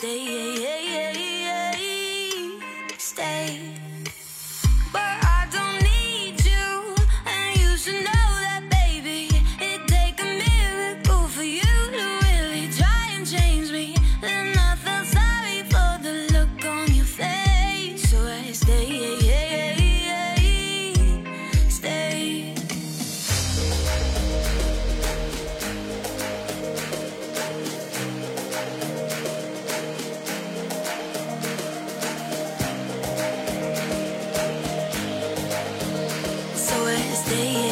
face. So stay.